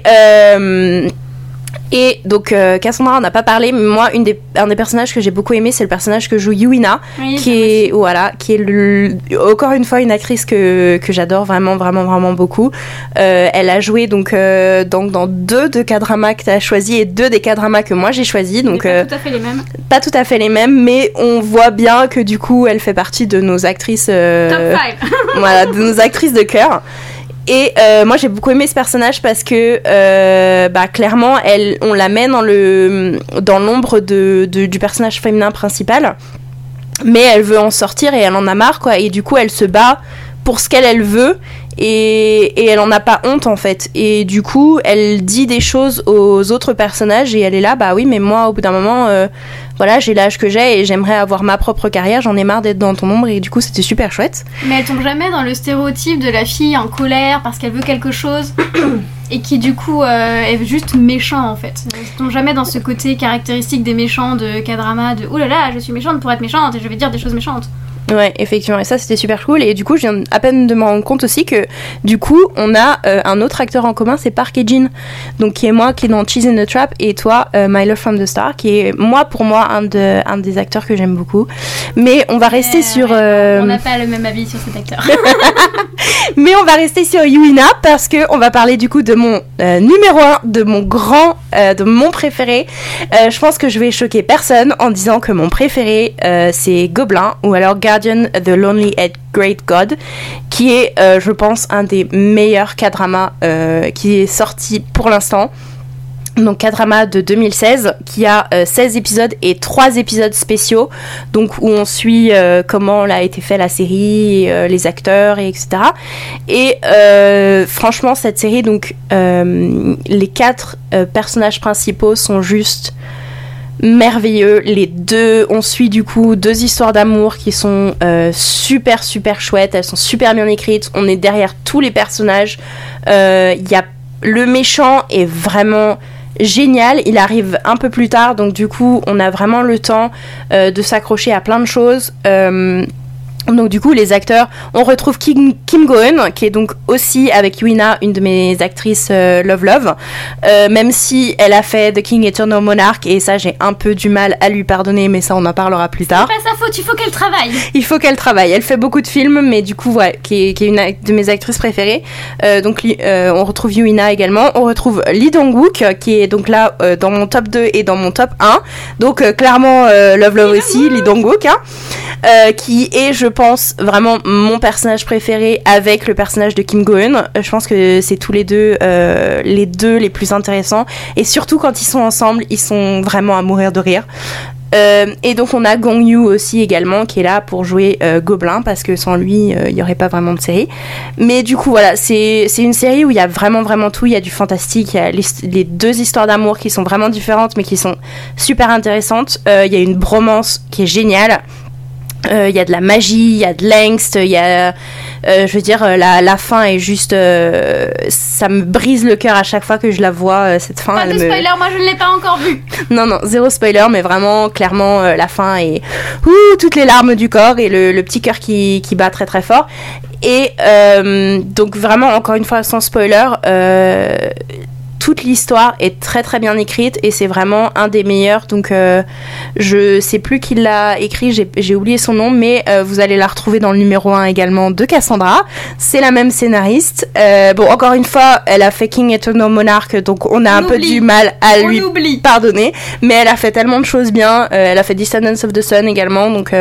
Et donc euh, Cassandra, on n'a pas parlé, mais moi, une des, un des personnages que j'ai beaucoup aimé, c'est le personnage que joue Yuina, Oui, qui est voilà, qui est le- encore une fois une actrice que, que j'adore vraiment, vraiment, vraiment beaucoup. Euh, elle a joué donc, euh, donc dans deux de K-dramas que tu as choisi et deux des K-dramas que moi j'ai choisi. Donc, euh, tout à fait les mêmes. pas tout à fait les mêmes, mais on voit bien que du coup, elle fait partie de nos actrices. Top 5. voilà, de nos actrices de cœur. Et euh, moi j'ai beaucoup aimé ce personnage parce que euh, bah, clairement elle, on la met dans le dans l'ombre de, de- du personnage féminin principal, mais elle veut en sortir et elle en a marre quoi. Et du coup elle se bat pour ce qu'elle elle veut et, et elle en a pas honte en fait. Et du coup elle dit des choses aux autres personnages et elle est là bah oui mais moi au bout d'un moment euh, voilà j'ai l'âge que j'ai et j'aimerais avoir ma propre carrière. J'en ai marre d'être dans ton ombre et du coup c'était super chouette. Mais elle tombe jamais dans le stéréotype de la fille en colère parce qu'elle veut quelque chose et qui du coup euh, est juste méchant en fait. Elle tombe jamais dans ce côté caractéristique des méchants de K-drama de oh là là je suis méchante pour être méchante et je vais dire des choses méchantes. Ouais, effectivement, et ça c'était super cool. Et du coup, je viens à peine de me rendre compte aussi que du coup, on a euh, un autre acteur en commun, c'est Park et Jin, donc qui est moi, qui est dans Cheese in the Trap, et toi, euh, My Love from the Star, qui est moi pour moi un, de, un des acteurs que j'aime beaucoup. Mais on va rester sur, euh, On n'a pas le même avis sur cet acteur. mais on va rester sur Yuina parce que on va parler du coup de mon numéro 1, de mon grand, de mon préféré. Je pense que je vais choquer personne en disant que mon préféré c'est Gobelin ou alors The Lonely and Great God, qui est, euh, je pense, un des meilleurs K-dramas euh, qui est sorti pour l'instant. Donc K-drama de 2016 qui a euh, 16 épisodes et 3 épisodes spéciaux donc où on suit euh, comment a été fait la série, euh, les acteurs et etc. Et euh, franchement cette série donc euh, les quatre euh, personnages principaux sont juste merveilleux. Les deux, on suit du coup deux histoires d'amour qui sont euh, super super chouettes. Elles sont super bien écrites. On est derrière tous les personnages. Euh, Il y a le méchant est vraiment génial. Il arrive un peu plus tard, donc du coup, on a vraiment le temps euh, de s'accrocher à plein de choses. Donc du coup, les acteurs, on retrouve Kim, Kim Goen, qui est donc aussi avec Yuina, une de mes actrices euh, Love Love, Euh, même si elle a fait The King Eternal Monarch, et ça j'ai un peu du mal à lui pardonner, mais ça on en parlera plus tard. pas sa faute, il faut qu'elle travaille. Il faut qu'elle travaille. Elle fait beaucoup de films, mais du coup, ouais, qui est, qui est une de mes actrices préférées. Euh, donc, on retrouve Yuina également. On retrouve Lee Dong-wook, qui est donc là dans mon top 2 et dans mon top 1. Donc, clairement, Love Love aussi, Lee Dong-wook, hein, qui est, je pense, vraiment mon personnage préféré avec le personnage de Kim Go-eun. Euh, Je pense que c'est tous les deux, euh, les deux les plus intéressants. Et surtout quand ils sont ensemble, ils sont vraiment à mourir de rire. Euh, et donc on a Gong Yu aussi également qui est là pour jouer Gobelin parce que sans lui il n'y aurait pas vraiment de série. Mais du coup voilà c'est une série où il y a vraiment vraiment tout. Il y a du fantastique, il y a les, les deux histoires d'amour qui sont vraiment différentes mais qui sont super intéressantes. Il y a une bromance qui est géniale. Euh, Il y a de la magie, il y a de l'angst, il y a, euh, je veux dire, euh, la, la fin est juste, euh, ça me brise le cœur à chaque fois que je la vois euh, cette fin. Pas de me- spoiler, moi je ne l'ai pas encore vu. non, non, zéro spoiler, mais vraiment, clairement, euh, la fin est ouh, toutes les larmes du corps et le, le petit cœur qui, qui bat très très fort. Et euh, donc vraiment, encore une fois, sans spoiler, euh, toute l'histoire est très très bien écrite et c'est vraiment un des meilleurs. Donc euh, je sais plus qui l'a écrit, j'ai oublié son nom, mais euh, vous allez la retrouver dans le numéro 1 également de Cassandra. C'est la même scénariste. Euh, bon, encore une fois, elle a fait King Eternal Monarch, donc on a un peu du mal à On lui oublie. pardonner, mais elle a fait tellement de choses bien. Elle a fait Descendants of the Sun également, donc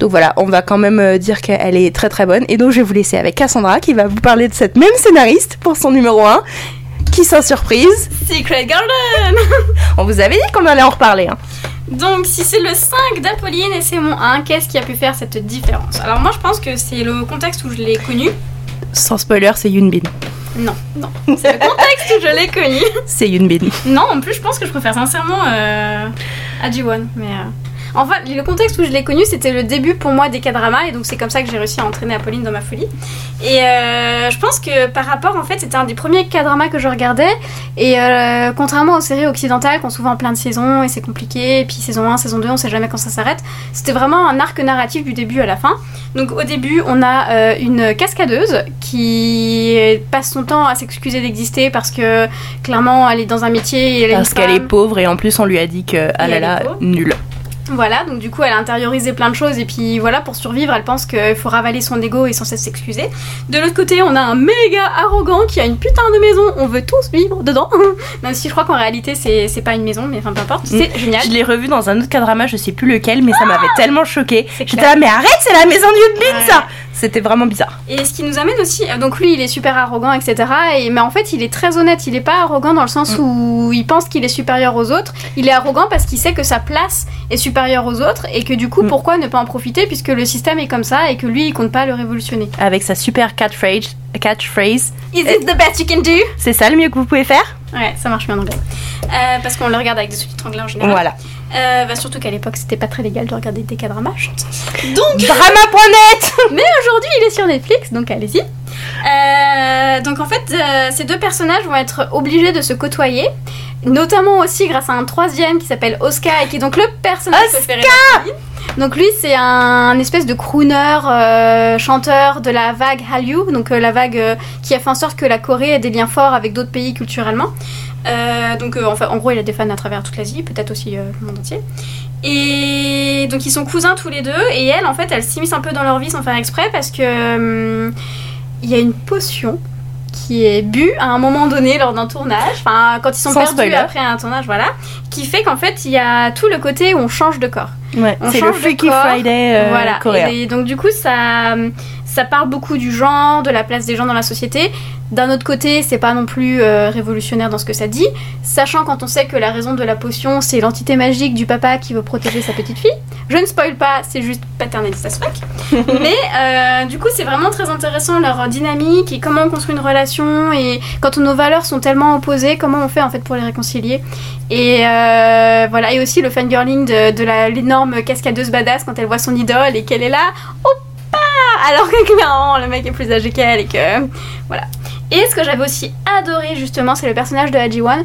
donc voilà, on va quand même dire qu'elle est très très bonne. Et donc je vais vous laisser avec Cassandra qui va vous parler de cette même scénariste pour son numéro 1 qui sans surprise, Secret Garden on vous avait dit qu'on allait en reparler. Hein. Donc, si c'est le 5 d'Apolline et c'est mon 1, qu'est-ce qui a pu faire cette différence? Alors, moi, je pense que c'est le contexte où je l'ai connu. Sans spoiler, c'est Yunbin. Non, non. C'est le contexte où je l'ai connu. C'est Yunbin. Non, en plus, je pense que je préfère sincèrement euh, à Ji-won. Mais, euh, Enfin, le contexte où je l'ai connu, c'était le début pour moi des K-dramas, et donc c'est comme ça que j'ai réussi à entraîner Apolline dans ma folie. Et euh, je pense que par rapport, en fait, c'était un des premiers K-dramas que je regardais, et euh, contrairement aux séries occidentales qui ont souvent plein de saisons, et c'est compliqué, et puis saison 1, saison 2, on sait jamais quand ça s'arrête, c'était vraiment un arc narratif du début à la fin. Donc au début, on a euh, une cascadeuse qui passe son temps à s'excuser d'exister parce que clairement, elle est dans un métier et elle est Parce qu'elle est pauvre et en plus on lui a dit que ah est là pauvre. Voilà, donc du coup, elle a intériorisé plein de choses et puis voilà, pour survivre, elle pense qu'il faut ravaler son ego et sans cesse s'excuser. De l'autre côté, on a un méga arrogant qui a une putain de maison, on veut tous vivre dedans. Même si je crois qu'en réalité, c'est pas une maison, mais enfin peu importe, c'est génial. Je l'ai revu dans un autre cadrama, je sais plus lequel, mais ça m'avait tellement choqué. J'étais là, mais arrête, c'est la maison Yudbin Ouais. ça C'était vraiment bizarre. Et ce qui nous amène aussi, euh, donc lui il est super arrogant, etc. Et, mais en fait il est très honnête, il est pas arrogant dans le sens où il pense qu'il est supérieur aux autres. Il est arrogant parce qu'il sait que sa place est supérieure aux autres et que du coup Mm. pourquoi ne pas en profiter puisque le système est comme ça et que lui il compte pas le révolutionner. Avec sa super catchphrase, catchphrase. Is it the best you can do? C'est ça le mieux que vous pouvez faire? Ouais, ça marche bien en anglais. Euh, parce qu'on le regarde avec des sous-titres anglais en général. Voilà. Euh, bah, surtout qu'à l'époque c'était pas très légal de regarder des K-dramas. Drama.net Mais aujourd'hui, il est sur Netflix, donc allez-y. Euh, donc en fait, euh, ces deux personnages vont être obligés de se côtoyer, notamment aussi grâce à un troisième qui s'appelle Oscar et qui est donc le personnage Oscar préféré. d'Apolline. Donc lui, c'est un espèce de crooner, euh, chanteur de la vague Hallyu, donc la vague qui a fait en sorte que la Corée ait des liens forts avec d'autres pays culturellement. Donc en, fait, en gros, il a des fans à travers toute l'Asie, peut-être aussi le monde entier. Et donc ils sont cousins tous les deux, et elle, en fait, elle s'immisce un peu dans leur vie sans faire exprès parce que hum, il y a une potion qui est bue à un moment donné lors d'un tournage, enfin quand ils sont Sans perdus spoiler. après un tournage, voilà, qui fait qu'en fait il y a tout le côté où on change de corps. Ouais, On c'est le change de Freaky corps. Friday euh, voilà. coréen. Et donc du coup ça, ça parle beaucoup du genre, de la place des gens dans la société. D'un autre côté, c'est pas non plus euh, révolutionnaire dans ce que ça dit, sachant quand on sait que la raison de la potion c'est l'entité magique du papa qui veut protéger sa petite fille. Je ne spoil pas, c'est juste paternaliste as fuck. Mais euh, du coup, c'est vraiment très intéressant leur dynamique et comment on construit une relation et quand nos valeurs sont tellement opposées, comment on fait en fait pour les réconcilier. Et euh, voilà, et aussi le fangirling de, de l'énorme cascadeuse badass quand elle voit son idole et qu'elle est là, Oppa Alors que clairement, le mec est plus âgé qu'elle et que. Voilà. Et ce que j'avais aussi adoré justement, c'est le personnage de Haji-Wan.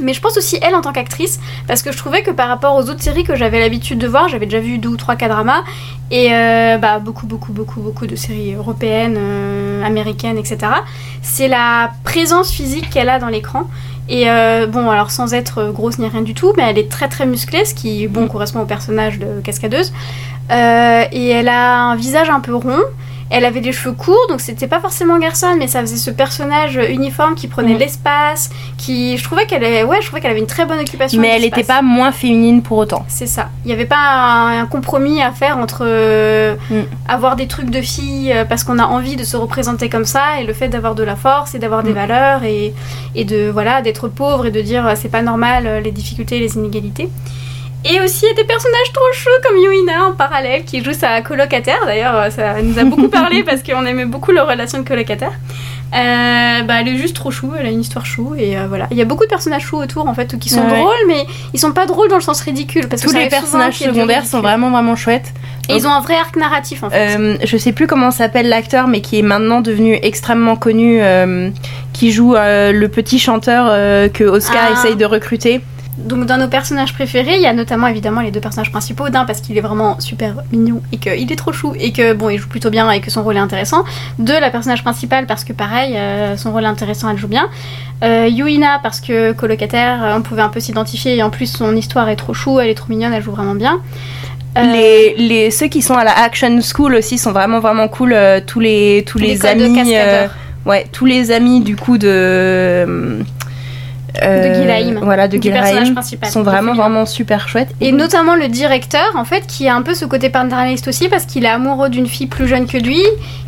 Mais je pense aussi elle en tant qu'actrice, parce que je trouvais que par rapport aux autres séries que j'avais l'habitude de voir, j'avais déjà vu deux ou trois K-dramas, et euh, bah, beaucoup, beaucoup, beaucoup, beaucoup de séries européennes, euh, américaines, etc. C'est la présence physique qu'elle a dans l'écran. Et euh, bon, alors sans être grosse ni rien du tout, mais elle est très très musclée, ce qui bon, correspond au personnage de cascadeuse. Et elle a un visage un peu rond. Elle avait des cheveux courts, donc c'était pas forcément Garçon, mais ça faisait ce personnage uniforme qui prenait Mhm. l'espace, qui, je trouvais qu'elle, est- ouais, je trouvais qu'elle avait une très bonne occupation. Mais elle l'espace. était pas moins féminine pour autant. C'est ça. Il n'y avait pas un, un compromis à faire entre euh, Mm. avoir des trucs de fille euh, parce qu'on a envie de se représenter comme ça et le fait d'avoir de la force et d'avoir des Mm. valeurs et, et de voilà d'être pauvre et de dire euh, c'est pas normal les difficultés et les inégalités. Et aussi il y a des personnages trop chauds comme Yuina en parallèle qui joue sa colocataire. D'ailleurs, euh, ça nous a beaucoup parlé parce qu'on aimait beaucoup leur relation de colocataire. Euh, bah, elle est juste trop chou, elle a une histoire chou et euh, voilà. Il y a beaucoup de personnages choux autour en fait qui sont Ouais. drôles, mais ils sont pas drôles dans le sens ridicule parce Tous les personnages secondaires sont vraiment vraiment chouettes. Et ils ont un vrai arc narratif en fait. Euh, je sais plus comment s'appelle l'acteur, mais qui est maintenant devenu extrêmement connu, qui joue le petit chanteur que Oscar Ah. essaye de recruter. Donc dans nos personnages préférés, il y a notamment évidemment les deux personnages principaux. D'un parce qu'il est vraiment super mignon et qu'il est trop chou et que bon il joue plutôt bien et que son rôle est intéressant. Deux la personnage principale parce que pareil euh, son rôle est intéressant, elle joue bien. Euh, Yuina parce que colocataire, euh, on pouvait un peu s'identifier et en plus son histoire est trop chou, elle est trop mignonne, elle joue vraiment bien. Euh, Les, les, ceux qui sont à la Action School aussi sont vraiment vraiment cool. tous les, tous les de amis. ouais, tous les amis du coup de. Euh, De Gilhaim. Voilà, de principal. sont vraiment vraiment super chouettes. Et notamment le directeur, en fait, qui a un peu ce côté paternaliste aussi, parce qu'il est amoureux d'une fille plus jeune que lui,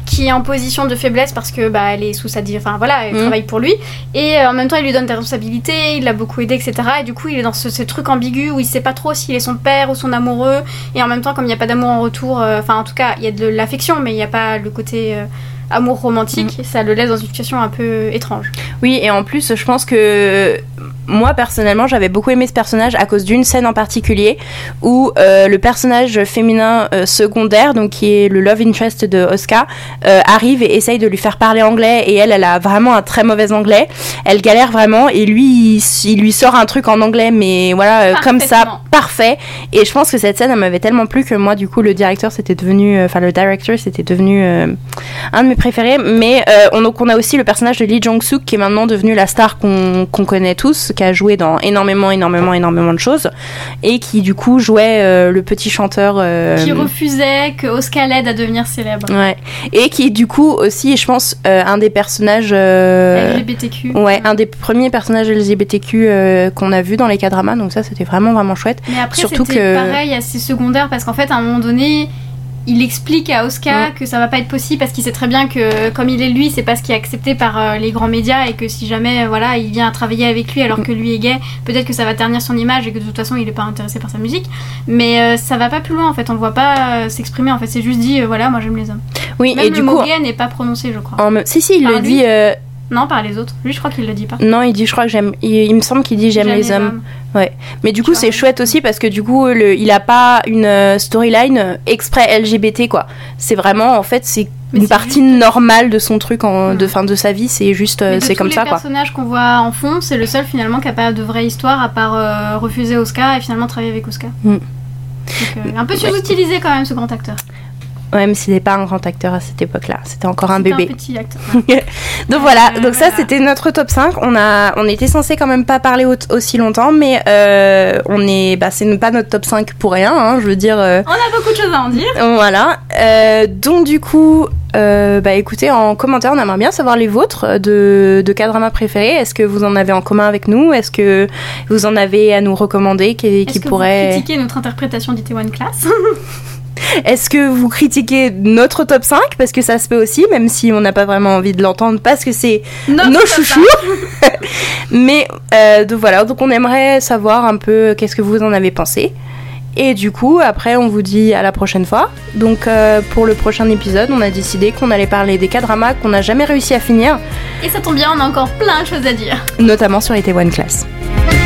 qui est en position de faiblesse parce que bah elle est sous sa enfin voilà, elle Mhm. travaille pour lui, et euh, en même temps il lui donne des responsabilités, il l'a beaucoup aidé, etc. Et du coup il est dans ce, ce truc ambigu où il sait pas trop s'il est son père ou son amoureux, et en même temps comme il n'y a pas d'amour en retour, euh, enfin en tout cas il y a de l'affection, mais il n'y a pas le côté euh, amour romantique, ça le laisse dans une situation un peu étrange. Oui, et en plus, je pense que moi personnellement, j'avais beaucoup aimé ce personnage à cause d'une scène en particulier où euh, le personnage féminin euh, secondaire, donc qui est le love interest de Oscar, euh, arrive et essaye de lui faire parler anglais et elle, elle a vraiment un très mauvais anglais. Elle galère vraiment et lui, il, il lui sort un truc en anglais, mais voilà, comme ça, parfait. Et je pense que cette scène, elle m'avait tellement plu que moi, du coup, le directeur, c'était devenu, enfin le director, c'était devenu un de mes préférés. Mais on, donc on a aussi le personnage de Lee Jong-suk qui est maintenant devenu la star qu'on qu'on connaît tous, qui a joué dans énormément, énormément, énormément de choses et qui du coup jouait euh, le petit chanteur. euh, Qui refusait que Oscar l'aide à devenir célèbre. Ouais. Et qui du coup aussi, je pense, euh, un des personnages. LGBTQ. Ouais, un des premiers personnages LGBTQ qu'on a vu dans les K-dramas, donc ça c'était vraiment vraiment chouette. Mais après, Surtout que- pareil, assez secondaire, parce qu'en fait, à un moment donné, il explique à Oscar que ça va pas être possible parce qu'il sait très bien que, comme il est lui, c'est pas ce qui est accepté par euh, les grands médias et que si jamais, euh, voilà, il vient à travailler avec lui alors que lui est gay, peut-être que ça va ternir son image et que de toute façon, il est pas intéressé par sa musique. Mais euh, ça va pas plus loin, en fait, on le voit pas euh, s'exprimer, en fait, c'est juste dit, voilà, moi j'aime les hommes. Oui, Même et le du mot coup, gay n'est pas prononcé, je crois. en si si, il Par le lui dit. Non, par les autres. Lui, je crois qu'il le dit pas. Non, il dit, je crois que j'aime. Il, il me semble qu'il dit j'aime les hommes. Mais du coup, c'est chouette aussi parce que du coup, le, il a pas une euh, storyline euh, exprès LGBT quoi. C'est vraiment, en fait, c'est une partie juste- normale de son truc, en, de fin de sa vie. C'est juste, euh, c'est comme ça quoi. personnages qu'on voit en fond, c'est le seul finalement qui a pas de vraie histoire à part euh, refuser Oscar et finalement travailler avec Oscar. Mm. Donc, euh, un peu sous-utilisé quand même ce grand acteur. Ouais, mais c'était pas un grand acteur à cette époque-là. C'était encore un bébé. Un petit acteur. Donc voilà, Euh, donc ça c'était notre top 5. On a on était censé quand même pas parler au- aussi longtemps mais euh, on est bah c'est pas notre top 5 pour rien hein, je veux dire euh, On a beaucoup de choses à en dire. voilà. Euh, donc du coup euh, bah écoutez en commentaire on aimerait bien savoir les vôtres de de K-drama préférés. Est-ce que vous en avez en commun avec nous? Est-ce que vous en avez à nous recommander? Qui, qui pourrait vous critiquez notre interprétation d'Itaewon Class? Est-ce que vous critiquez notre top 5 parce que ça se peut aussi même si on n'a pas vraiment envie de l'entendre parce que c'est nos chouchous. Mais euh, donc voilà, donc on aimerait savoir un peu qu'est-ce que vous en avez pensé. Et du coup, après, on vous dit à la prochaine fois. Donc, euh, pour le prochain épisode, on a décidé qu'on allait parler des K-dramas qu'on n'a jamais réussi à finir, Et ça tombe bien, on a encore plein de choses à dire. notamment sur les One Class. Thank